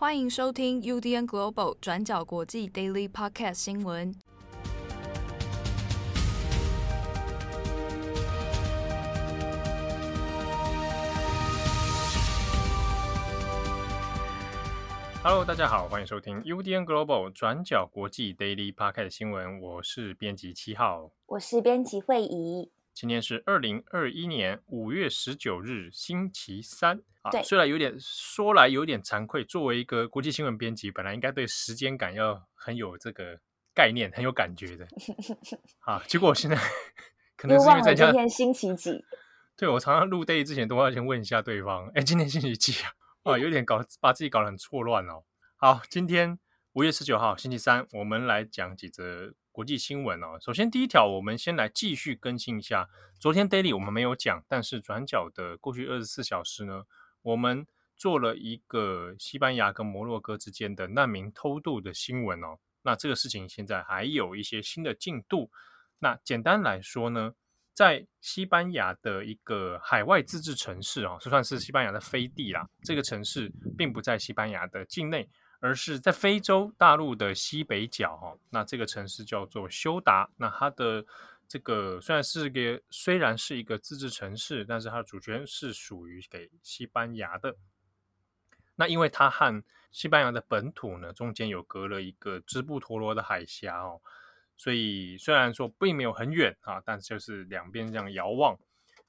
欢迎收听 UDN Global 转角国际 Daily Podcast 新闻。Hello，大家好，欢迎收听 UDN Global 转角国际 Daily Podcast 新闻。我是编辑七号，我是编辑惠仪。今天是二零二一年五月十九日，星期三。对，虽然有点说来有点惭愧，作为一个国际新闻编辑，本来应该对时间感要很有这个概念，很有感觉的。啊，结果我现在 可能是因为在家。今天星期几？对，我常常录 day 之前都要先问一下对方，哎，今天星期几啊？啊，有点搞把自己搞得很错乱哦。好，今天五月十九号星期三，我们来讲几则。国际新闻哦，首先第一条，我们先来继续更新一下。昨天 Daily 我们没有讲，但是转角的过去二十四小时呢，我们做了一个西班牙跟摩洛哥之间的难民偷渡的新闻哦。那这个事情现在还有一些新的进度。那简单来说呢，在西班牙的一个海外自治城市啊，就算是西班牙的飞地啦。这个城市并不在西班牙的境内。而是在非洲大陆的西北角哈，那这个城市叫做休达。那它的这个虽然是个虽然是一个自治城市，但是它的主权是属于给西班牙的。那因为它和西班牙的本土呢，中间有隔了一个直布陀罗的海峡哦，所以虽然说并没有很远啊，但是就是两边这样遥望。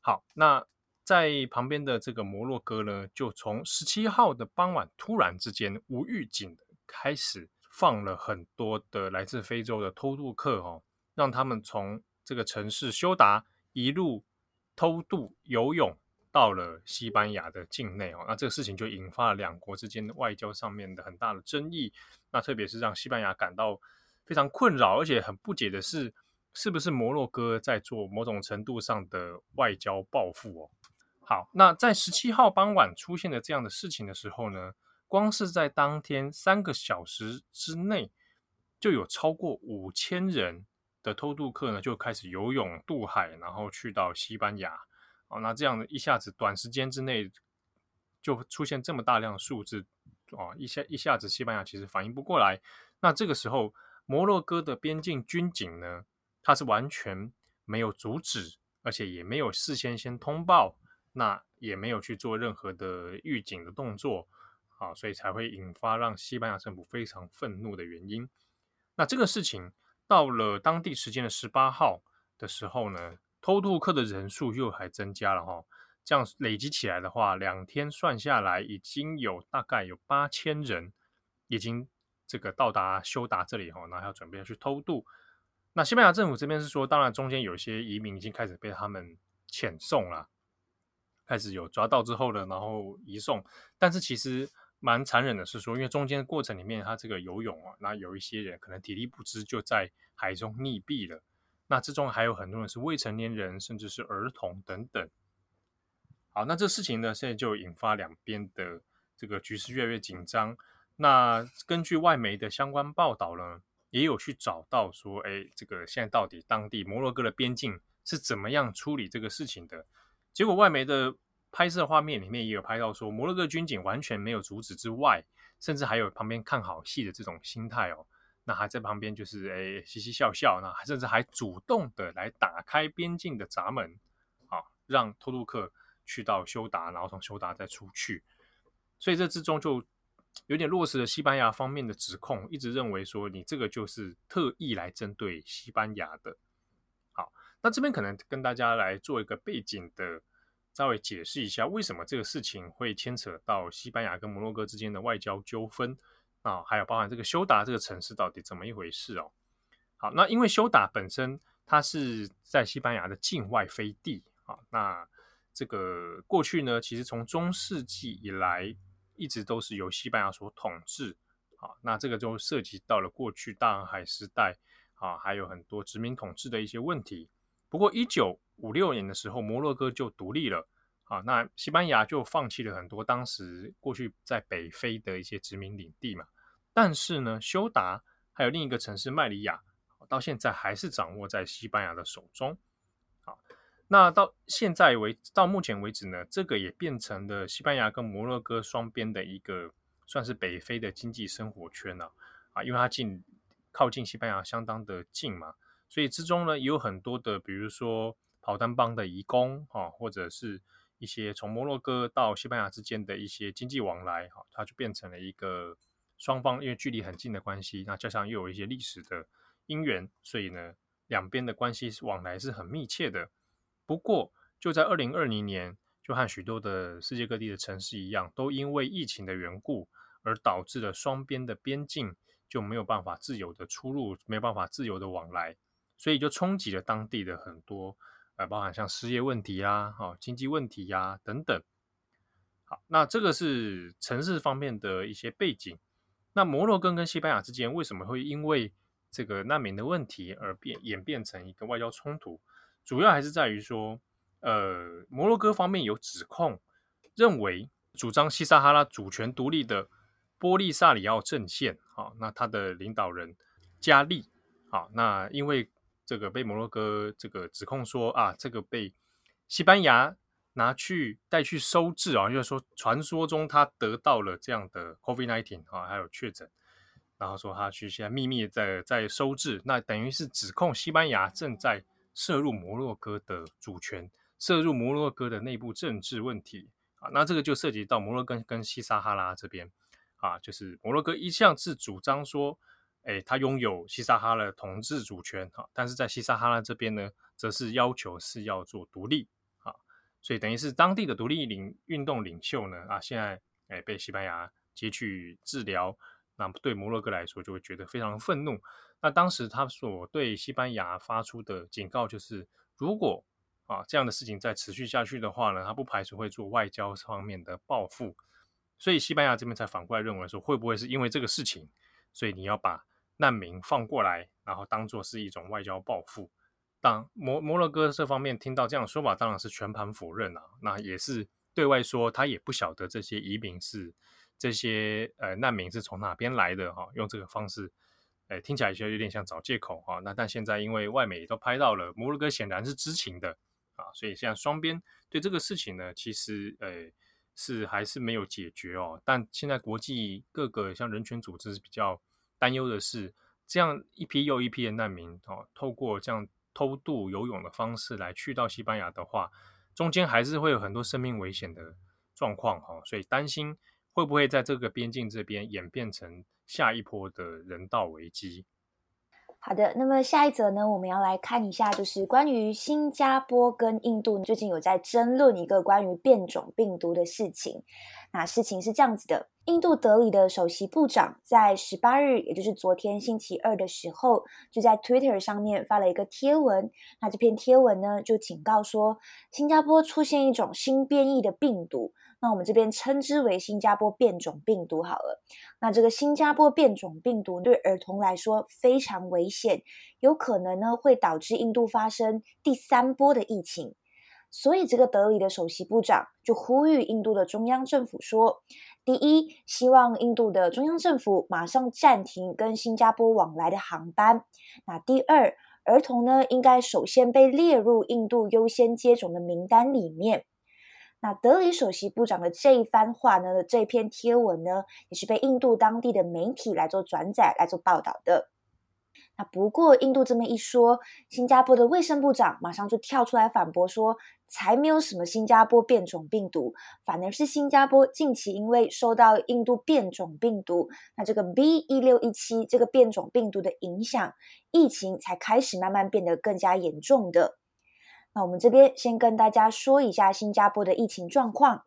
好，那。在旁边的这个摩洛哥呢，就从十七号的傍晚突然之间无预警的开始放了很多的来自非洲的偷渡客哦，让他们从这个城市休达一路偷渡游泳到了西班牙的境内哦。那这个事情就引发了两国之间的外交上面的很大的争议。那特别是让西班牙感到非常困扰，而且很不解的是，是不是摩洛哥在做某种程度上的外交报复哦？好，那在十七号傍晚出现了这样的事情的时候呢，光是在当天三个小时之内，就有超过五千人的偷渡客呢就开始游泳渡海，然后去到西班牙。哦，那这样的一下子短时间之内就出现这么大量的数字，哦，一下一下子西班牙其实反应不过来。那这个时候，摩洛哥的边境军警呢，它是完全没有阻止，而且也没有事先先通报。那也没有去做任何的预警的动作，啊，所以才会引发让西班牙政府非常愤怒的原因。那这个事情到了当地时间的十八号的时候呢，偷渡客的人数又还增加了哈，这样累积起来的话，两天算下来已经有大概有八千人已经这个到达休达这里哈，然后要准备要去偷渡。那西班牙政府这边是说，当然中间有些移民已经开始被他们遣送了。开始有抓到之后呢，然后移送，但是其实蛮残忍的是说，因为中间过程里面，他这个游泳啊，那有一些人可能体力不支，就在海中溺毙了。那之中还有很多人是未成年人，甚至是儿童等等。好，那这事情呢，现在就引发两边的这个局势越来越紧张。那根据外媒的相关报道呢，也有去找到说，哎，这个现在到底当地摩洛哥的边境是怎么样处理这个事情的？结果外媒的拍摄画面里面也有拍到说，摩洛哥军警完全没有阻止之外，甚至还有旁边看好戏的这种心态哦。那还在旁边就是诶嘻嘻笑笑，那甚至还主动的来打开边境的闸门，啊，让偷渡客去到休达，然后从休达再出去。所以这之中就有点落实了西班牙方面的指控，一直认为说你这个就是特意来针对西班牙的。那这边可能跟大家来做一个背景的，稍微解释一下，为什么这个事情会牵扯到西班牙跟摩洛哥之间的外交纠纷啊，还有包含这个休达这个城市到底怎么一回事哦。好，那因为休达本身它是在西班牙的境外飞地啊，那这个过去呢，其实从中世纪以来一直都是由西班牙所统治啊，那这个就涉及到了过去大航海时代啊，还有很多殖民统治的一些问题。不过，一九五六年的时候，摩洛哥就独立了啊。那西班牙就放弃了很多当时过去在北非的一些殖民领地嘛。但是呢，休达还有另一个城市麦里亚，到现在还是掌握在西班牙的手中。好，那到现在为到目前为止呢，这个也变成了西班牙跟摩洛哥双边的一个算是北非的经济生活圈呐，啊，因为它近靠近西班牙相当的近嘛，所以之中呢也有很多的，比如说跑单帮的移工啊，或者是一些从摩洛哥到西班牙之间的一些经济往来，哈，它就变成了一个双方因为距离很近的关系，那加上又有一些历史的因缘，所以呢，两边的关系往来是很密切的。不过就在二零二零年。就和许多的世界各地的城市一样，都因为疫情的缘故，而导致了双边的边境就没有办法自由的出入，没有办法自由的往来，所以就冲击了当地的很多，呃，包含像失业问题啊、哦、经济问题呀、啊、等等。好，那这个是城市方面的一些背景。那摩洛哥跟西班牙之间为什么会因为这个难民的问题而变演变成一个外交冲突？主要还是在于说。呃，摩洛哥方面有指控，认为主张西撒哈拉主权独立的波利萨里奥阵线，啊，那他的领导人加利，啊，那因为这个被摩洛哥这个指控说啊，这个被西班牙拿去带去收治啊，就是说传说中他得到了这样的 COVID-19 啊，还有确诊，然后说他去现在秘密在在收治，那等于是指控西班牙正在涉入摩洛哥的主权。涉入摩洛哥的内部政治问题啊，那这个就涉及到摩洛哥跟西撒哈拉这边啊，就是摩洛哥一向是主张说，哎，他拥有西撒哈拉的统治主权啊，但是在西撒哈拉这边呢，则是要求是要做独立啊，所以等于是当地的独立领运动领袖呢啊，现在哎被西班牙接去治疗，那对摩洛哥来说就会觉得非常愤怒。那当时他所对西班牙发出的警告就是，如果啊，这样的事情再持续下去的话呢，他不排除会做外交方面的报复，所以西班牙这边才反过来认为说，会不会是因为这个事情，所以你要把难民放过来，然后当做是一种外交报复？当摩摩洛哥这方面听到这样的说法，当然是全盘否认啊，那也是对外说他也不晓得这些移民是这些呃难民是从哪边来的哈，用这个方式，哎，听起来就有点像找借口哈。那但现在因为外媒都拍到了，摩洛哥显然是知情的。啊，所以现在双边对这个事情呢，其实呃是还是没有解决哦。但现在国际各个像人权组织是比较担忧的是，这样一批又一批的难民哦，透过这样偷渡游泳的方式来去到西班牙的话，中间还是会有很多生命危险的状况哈。所以担心会不会在这个边境这边演变成下一波的人道危机。好的，那么下一则呢，我们要来看一下，就是关于新加坡跟印度最近有在争论一个关于变种病毒的事情。那事情是这样子的，印度德里的首席部长在十八日，也就是昨天星期二的时候，就在 Twitter 上面发了一个贴文。那这篇贴文呢，就警告说，新加坡出现一种新变异的病毒。那我们这边称之为新加坡变种病毒好了。那这个新加坡变种病毒对儿童来说非常危险，有可能呢会导致印度发生第三波的疫情。所以这个德里的首席部长就呼吁印度的中央政府说：第一，希望印度的中央政府马上暂停跟新加坡往来的航班。那第二，儿童呢应该首先被列入印度优先接种的名单里面。那德里首席部长的这一番话呢，这篇贴文呢，也是被印度当地的媒体来做转载、来做报道的。那不过，印度这么一说，新加坡的卫生部长马上就跳出来反驳说，才没有什么新加坡变种病毒，反而是新加坡近期因为受到印度变种病毒，那这个 B 一六一七这个变种病毒的影响，疫情才开始慢慢变得更加严重的。我们这边先跟大家说一下新加坡的疫情状况。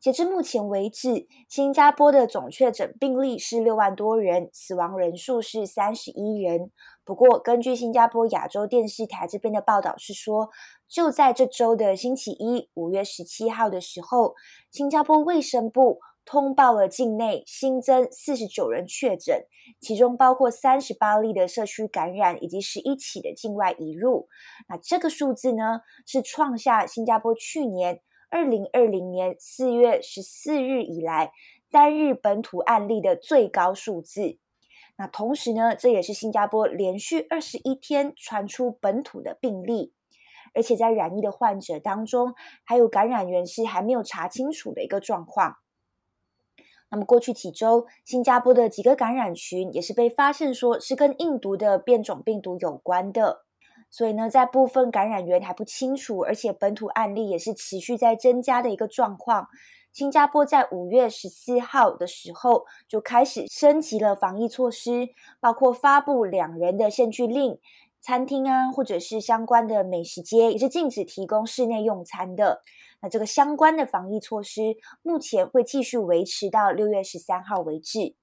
截至目前为止，新加坡的总确诊病例是六万多人，死亡人数是三十一人。不过，根据新加坡亚洲电视台这边的报道是说，就在这周的星期一，五月十七号的时候，新加坡卫生部。通报了境内新增四十九人确诊，其中包括三十八例的社区感染，以及十一起的境外移入。那这个数字呢，是创下新加坡去年二零二零年四月十四日以来单日本土案例的最高数字。那同时呢，这也是新加坡连续二十一天传出本土的病例，而且在染疫的患者当中，还有感染源是还没有查清楚的一个状况。那么过去几周，新加坡的几个感染群也是被发现说是跟印度的变种病毒有关的。所以呢，在部分感染源还不清楚，而且本土案例也是持续在增加的一个状况。新加坡在五月十四号的时候就开始升级了防疫措施，包括发布两人的限聚令，餐厅啊或者是相关的美食街也是禁止提供室内用餐的。那这个相关的防疫措施目前会继续维持到六月十三号为止。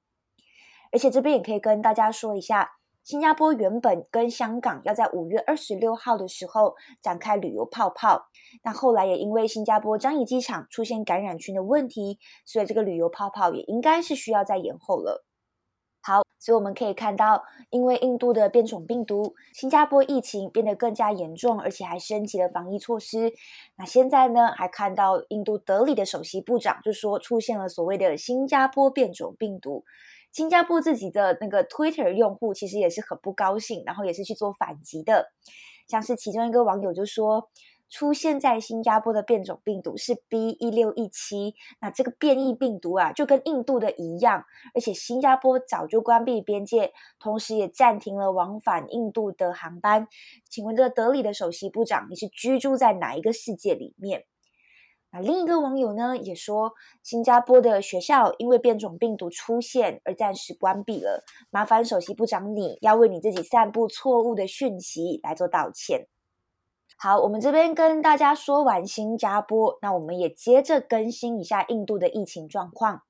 而且这边也可以跟大家说一下。新加坡原本跟香港要在五月二十六号的时候展开旅游泡泡，那后来也因为新加坡樟宜机场出现感染群的问题，所以这个旅游泡泡也应该是需要再延后了。好，所以我们可以看到，因为印度的变种病毒，新加坡疫情变得更加严重，而且还升级了防疫措施。那现在呢，还看到印度德里的首席部长就说出现了所谓的新加坡变种病毒。新加坡自己的那个 Twitter 用户其实也是很不高兴，然后也是去做反击的。像是其中一个网友就说，出现在新加坡的变种病毒是 B 一六一七，那这个变异病毒啊，就跟印度的一样，而且新加坡早就关闭边界，同时也暂停了往返印度的航班。请问这德里的首席部长，你是居住在哪一个世界里面？那另一个网友呢也说，新加坡的学校因为变种病毒出现而暂时关闭了。麻烦首席部长，你要为你自己散布错误的讯息来做道歉。好，我们这边跟大家说完新加坡，那我们也接着更新一下印度的疫情状况。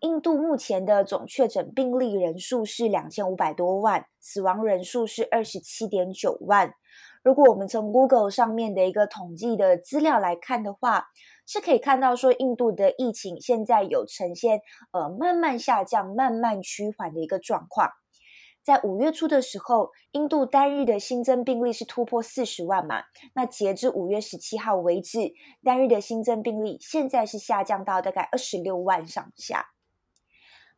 印度目前的总确诊病例人数是两千五百多万，死亡人数是二十七点九万。如果我们从 Google 上面的一个统计的资料来看的话，是可以看到说印度的疫情现在有呈现呃慢慢下降、慢慢趋缓的一个状况。在五月初的时候，印度单日的新增病例是突破四十万嘛，那截至五月十七号为止，单日的新增病例现在是下降到大概二十六万上下。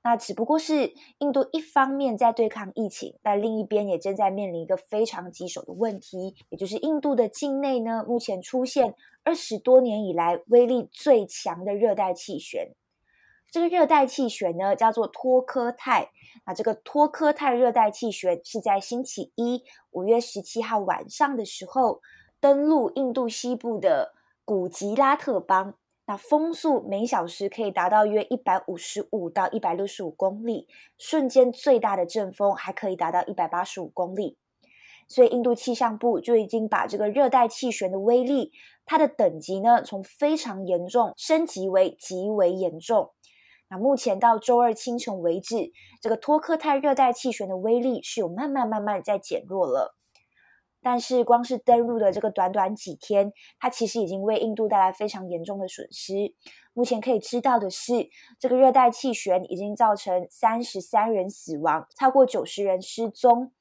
那只不过是印度一方面在对抗疫情，那另一边也正在面临一个非常棘手的问题，也就是印度的境内呢，目前出现二十多年以来威力最强的热带气旋。这个热带气旋呢，叫做托科泰。那这个托科泰热带气旋是在星期一五月十七号晚上的时候登陆印度西部的古吉拉特邦。那风速每小时可以达到约一百五十五到一百六十五公里，瞬间最大的阵风还可以达到一百八十五公里。所以印度气象部就已经把这个热带气旋的威力，它的等级呢，从非常严重升级为极为严重。那目前到周二清晨为止，这个托克泰热带气旋的威力是有慢慢慢慢在减弱了。但是，光是登陆的这个短短几天，它其实已经为印度带来非常严重的损失。目前可以知道的是，这个热带气旋已经造成三十三人死亡，超过九十人失踪。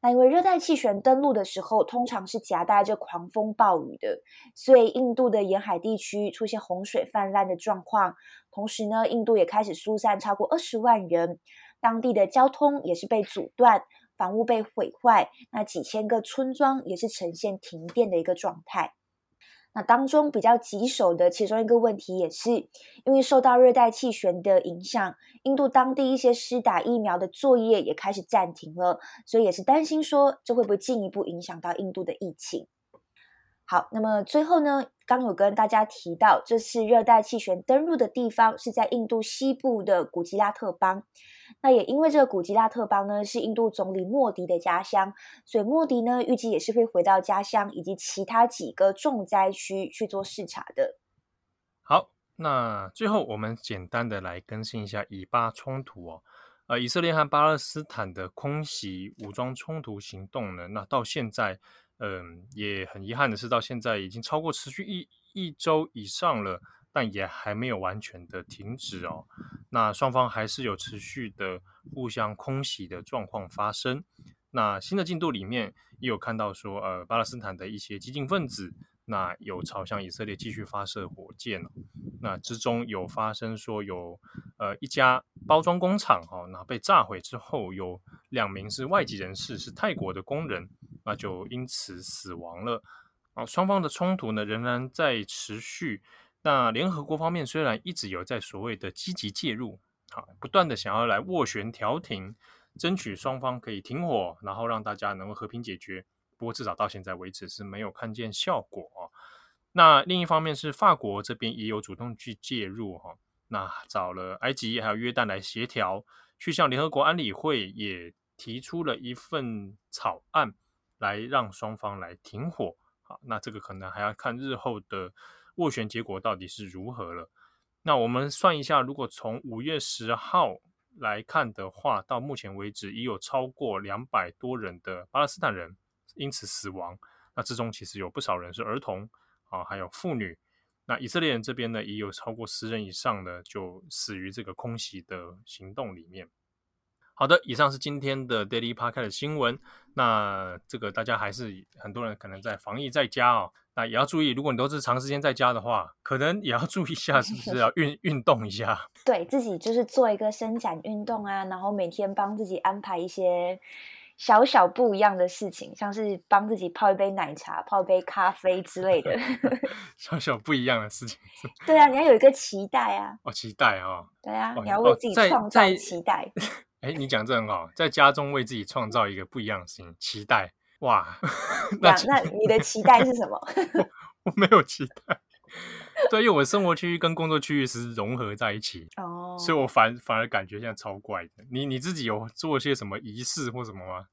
那因为热带气旋登陆的时候，通常是夹带着狂风暴雨的，所以印度的沿海地区出现洪水泛滥的状况。同时呢，印度也开始疏散超过二十万人，当地的交通也是被阻断。房屋被毁坏，那几千个村庄也是呈现停电的一个状态。那当中比较棘手的其中一个问题，也是因为受到热带气旋的影响，印度当地一些施打疫苗的作业也开始暂停了，所以也是担心说这会不会进一步影响到印度的疫情。好，那么最后呢，刚有跟大家提到，这次热带气旋登陆的地方是在印度西部的古吉拉特邦。那也因为这个古吉拉特邦呢，是印度总理莫迪的家乡，所以莫迪呢预计也是会回到家乡以及其他几个重灾区去做视察的。好，那最后我们简单的来更新一下以巴冲突哦。呃，以色列和巴勒斯坦的空袭武装冲突行动呢，那到现在。嗯，也很遗憾的是，到现在已经超过持续一一周以上了，但也还没有完全的停止哦。那双方还是有持续的互相空袭的状况发生。那新的进度里面也有看到说，呃，巴勒斯坦的一些激进分子，那有朝向以色列继续发射火箭。那之中有发生说有呃一家包装工厂哈，那被炸毁之后，有两名是外籍人士，是泰国的工人。那就因此死亡了啊！双方的冲突呢仍然在持续。那联合国方面虽然一直有在所谓的积极介入，好，不断的想要来斡旋调停，争取双方可以停火，然后让大家能够和平解决。不过至少到现在为止是没有看见效果哦。那另一方面是法国这边也有主动去介入哈，那找了埃及还有约旦来协调，去向联合国安理会也提出了一份草案，来让双方来停火。好，那这个可能还要看日后的斡旋结果到底是如何了。那我们算一下，如果从五月十号来看的话，到目前为止已有超过两百多人的巴勒斯坦人因此死亡。那之中其实有不少人是儿童啊，还有妇女。那以色列人这边呢，也有超过十人以上的就死于这个空袭的行动里面。好的，以上是今天的 Daily Podcast 的新闻。那这个大家还是很多人可能在防疫在家哦，那也要注意，如果你都是长时间在家的话，可能也要注意一下，是不是要运运动一下？对自己就是做一个伸展运动啊，然后每天帮自己安排一些小小不一样的事情，像是帮自己泡一杯奶茶、泡一杯咖啡之类的。小小不一样的事情。对啊，你要有一个期待啊！哦，期待啊、哦！对啊，你要为自己创造期待。哦 哎，你讲这很好，在家中为自己创造一个不一样的事情，期待哇！那那你的期待是什么？我，我没有期待，对，因为我生活区域跟工作区域是融合在一起哦，所以我反反而感觉现在超怪的。你你自己有做些什么仪式或什么吗？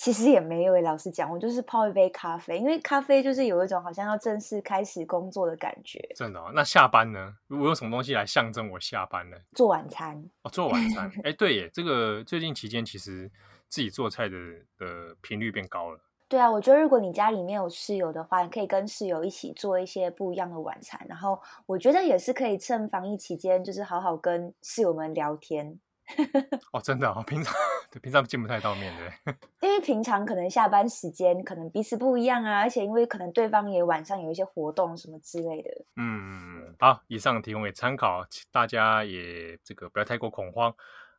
其实也没有诶，老实讲，我就是泡一杯咖啡，因为咖啡就是有一种好像要正式开始工作的感觉。真的哦？那下班呢？我用什么东西来象征我下班呢？做晚餐哦，做晚餐。哎，对耶，这个最近期间其实自己做菜的的频率变高了。对啊，我觉得如果你家里面有室友的话，你可以跟室友一起做一些不一样的晚餐，然后我觉得也是可以趁防疫期间，就是好好跟室友们聊天。哦，真的哦，平常对平常见不太到面对，因为平常可能下班时间可能彼此不一样啊，而且因为可能对方也晚上有一些活动什么之类的。嗯，好，以上提供给参考，大家也这个不要太过恐慌。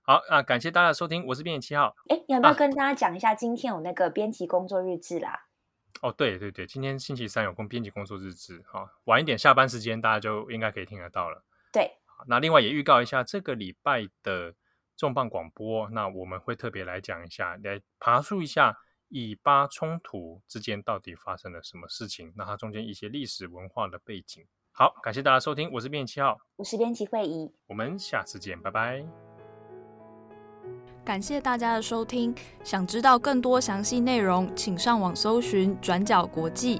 好，那感谢大家的收听，我是编辑七号。哎，你要不要跟大家讲一下，今天有那个编辑工作日志啦？哦，对对对，今天星期三有工编辑工作日志，好，晚一点下班时间大家就应该可以听得到了。对，好，那另外也预告一下这个礼拜的。重磅广播，那我们会特别来讲一下，来爬梳一下以巴冲突之间到底发生了什么事情，那它中间一些历史文化的背景。好，感谢大家收听，我是编辑七号，我是编辑慧仪，我们下次见，拜拜。感谢大家的收听，想知道更多详细内容，请上网搜寻转角国际。